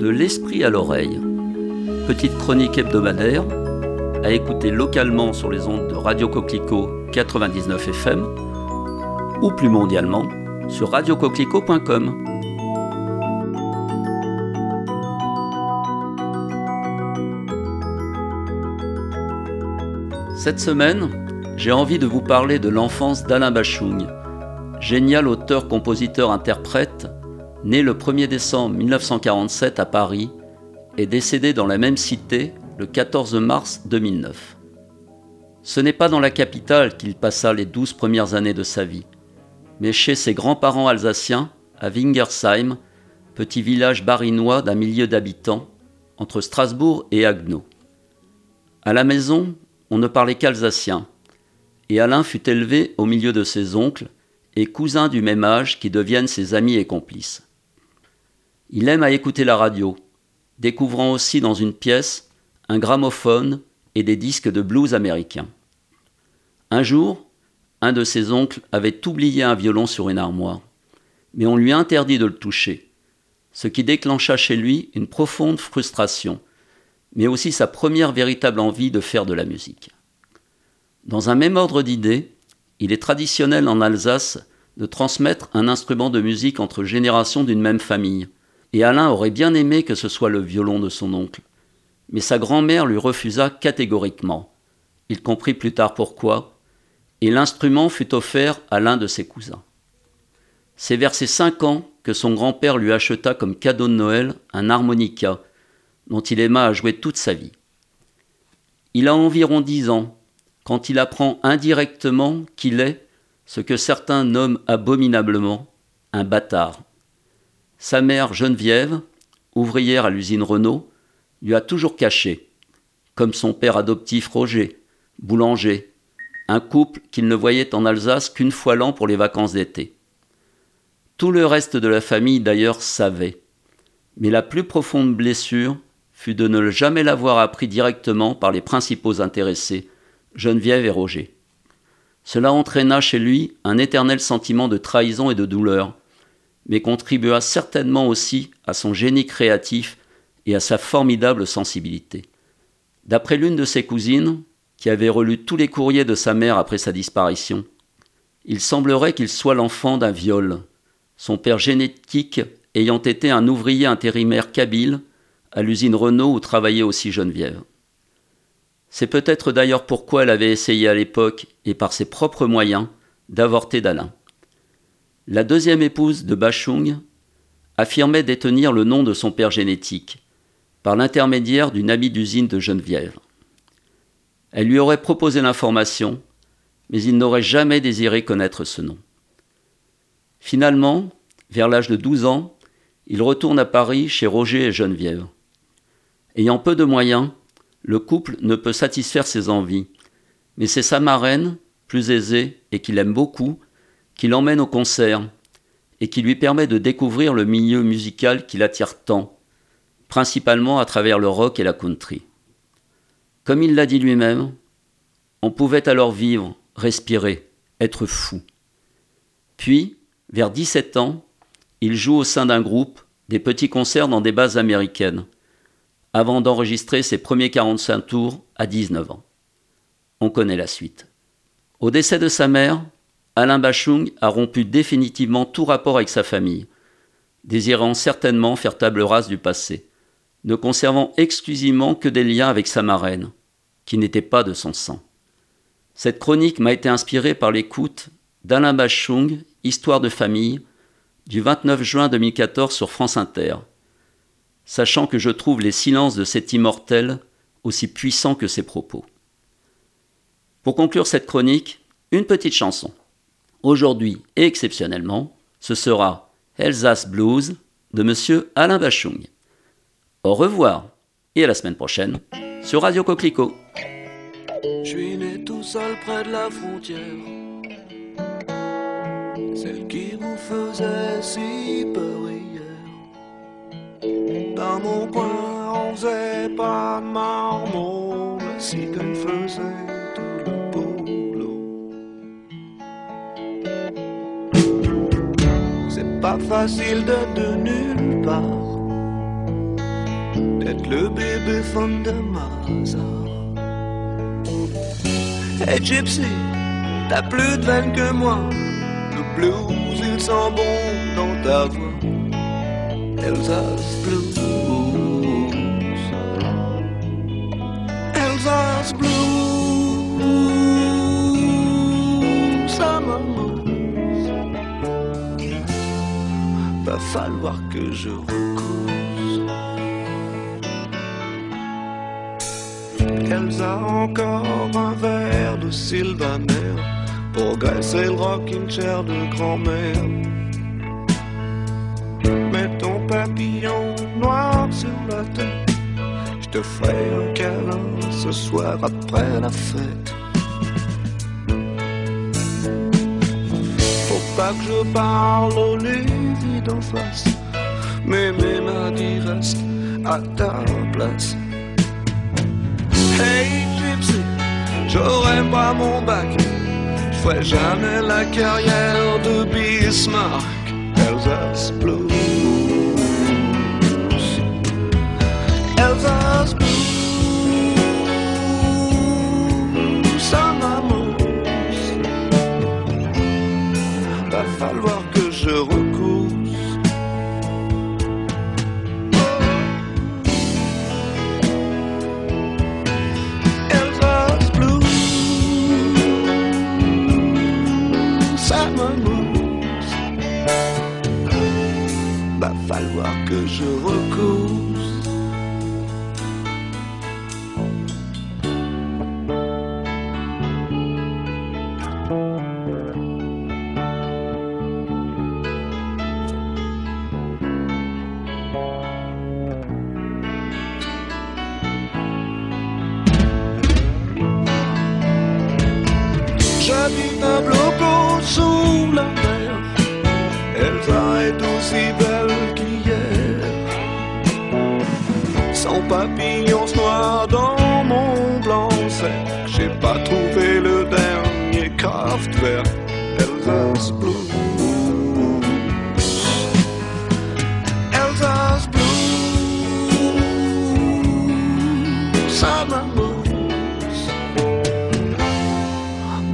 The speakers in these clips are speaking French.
De l'esprit à l'oreille. Petite chronique hebdomadaire à écouter localement sur les ondes de Radio Coquelicot 99 FM ou plus mondialement sur radiocoquelicot.com. Cette semaine, j'ai envie de vous parler de l'enfance d'Alain Bachung, génial auteur-compositeur-interprète, né le 1er décembre 1947 à Paris et décédé dans la même cité le 14 mars 2009. Ce n'est pas dans la capitale qu'il passa les douze premières années de sa vie, mais chez ses grands-parents alsaciens, à Wingersheim, petit village barinois d'un millier d'habitants, entre Strasbourg et Haguenau. À la maison, on ne parlait qu'alsacien, et Alain fut élevé au milieu de ses oncles et cousins du même âge qui deviennent ses amis et complices. Il aime à écouter la radio, découvrant aussi dans une pièce un gramophone et des disques de blues américains. Un jour, un de ses oncles avait oublié un violon sur une armoire, mais on lui interdit de le toucher, ce qui déclencha chez lui une profonde frustration, mais aussi sa première véritable envie de faire de la musique. Dans un même ordre d'idées, il est traditionnel en Alsace de transmettre un instrument de musique entre générations d'une même famille, et Alain aurait bien aimé que ce soit le violon de son oncle. Mais sa grand-mère lui refusa catégoriquement. Il comprit plus tard pourquoi, et l'instrument fut offert à l'un de ses cousins. C'est vers ses cinq ans que son grand-père lui acheta comme cadeau de Noël un harmonica, dont il aima à jouer toute sa vie. Il a environ dix ans quand il apprend indirectement qu'il est, ce que certains nomment abominablement, un bâtard. Sa mère Geneviève, ouvrière à l'usine Renault, lui a toujours caché, comme son père adoptif Roger, boulanger, un couple qu'il ne voyait en Alsace qu'une fois l'an pour les vacances d'été. Tout le reste de la famille d'ailleurs savait, mais la plus profonde blessure fut de ne jamais l'avoir appris directement par les principaux intéressés, Geneviève et Roger. Cela entraîna chez lui un éternel sentiment de trahison et de douleur, mais contribua certainement aussi à son génie créatif et à sa formidable sensibilité. D'après l'une de ses cousines, qui avait relu tous les courriers de sa mère après sa disparition, il semblerait qu'il soit l'enfant d'un viol, son père génétique ayant été un ouvrier intérimaire kabyle à l'usine Renault où travaillait aussi Geneviève. C'est peut-être d'ailleurs pourquoi elle avait essayé à l'époque, et par ses propres moyens, d'avorter d'Alain. La deuxième épouse de Bachung affirmait détenir le nom de son père génétique, par l'intermédiaire d'une amie d'usine de Geneviève. Elle lui aurait proposé l'information, mais il n'aurait jamais désiré connaître ce nom. Finalement, vers l'âge de 12 ans, il retourne à Paris chez Roger et Geneviève. Ayant peu de moyens, le couple ne peut satisfaire ses envies, mais c'est sa marraine, plus aisée et qu'il aime beaucoup, qui l'emmène au concert et qui lui permet de découvrir le milieu musical qui l'attire tant, principalement à travers le rock et la country. Comme il l'a dit lui-même, on pouvait alors vivre, respirer, être fou. Puis, vers 17 ans, il joue au sein d'un groupe des petits concerts dans des bases américaines, avant d'enregistrer ses premiers 45 tours à 19 ans. On connaît la suite. Au décès de sa mère, Alain Bachung a rompu définitivement tout rapport avec sa famille, désirant certainement faire table rase du passé, ne conservant exclusivement que des liens avec sa marraine, qui n'était pas de son sang. Cette chronique m'a été inspirée par l'écoute d'Alain Bachung, Histoire de famille, du 29 juin 2014 sur France Inter, sachant que je trouve les silences de cet immortel aussi puissants que ses propos. Pour conclure cette chronique, une petite chanson. Aujourd'hui et exceptionnellement, ce sera Elsace Blues de Monsieur Alain Bachung. Au revoir et à la semaine prochaine sur Radio Coquelicot. Je suis né tout seul près de la frontière, celle qui vous faisait si peur hier. Dans mon coin, on faisait pas de marmot, si qu'elle faisait pas facile de nulle part le bébé fan de Mazar. Hey Gypsy, t'as plus de veine que moi. Le blues, il sent bon dans ta voix. Elsa's Blues. Elsa's Blues. Falloir que je recouse. Elsa encore un verre de Sylvaner pour graisser le rocking chair de grand-mère. Mets ton papillon noir sur la tête. Je te ferai un câlin ce soir après la fête. Pas que je parle au Lévi d'en face. Mais mes mains dit reste à ta place. Hey Gypsy, j'aurais pas mon bac. Je ferai jamais la carrière de Bismarck. Elsa's Blues. Elsa's Blues. Falloir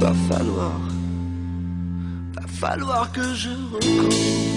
Va falloir, va falloir que je recours.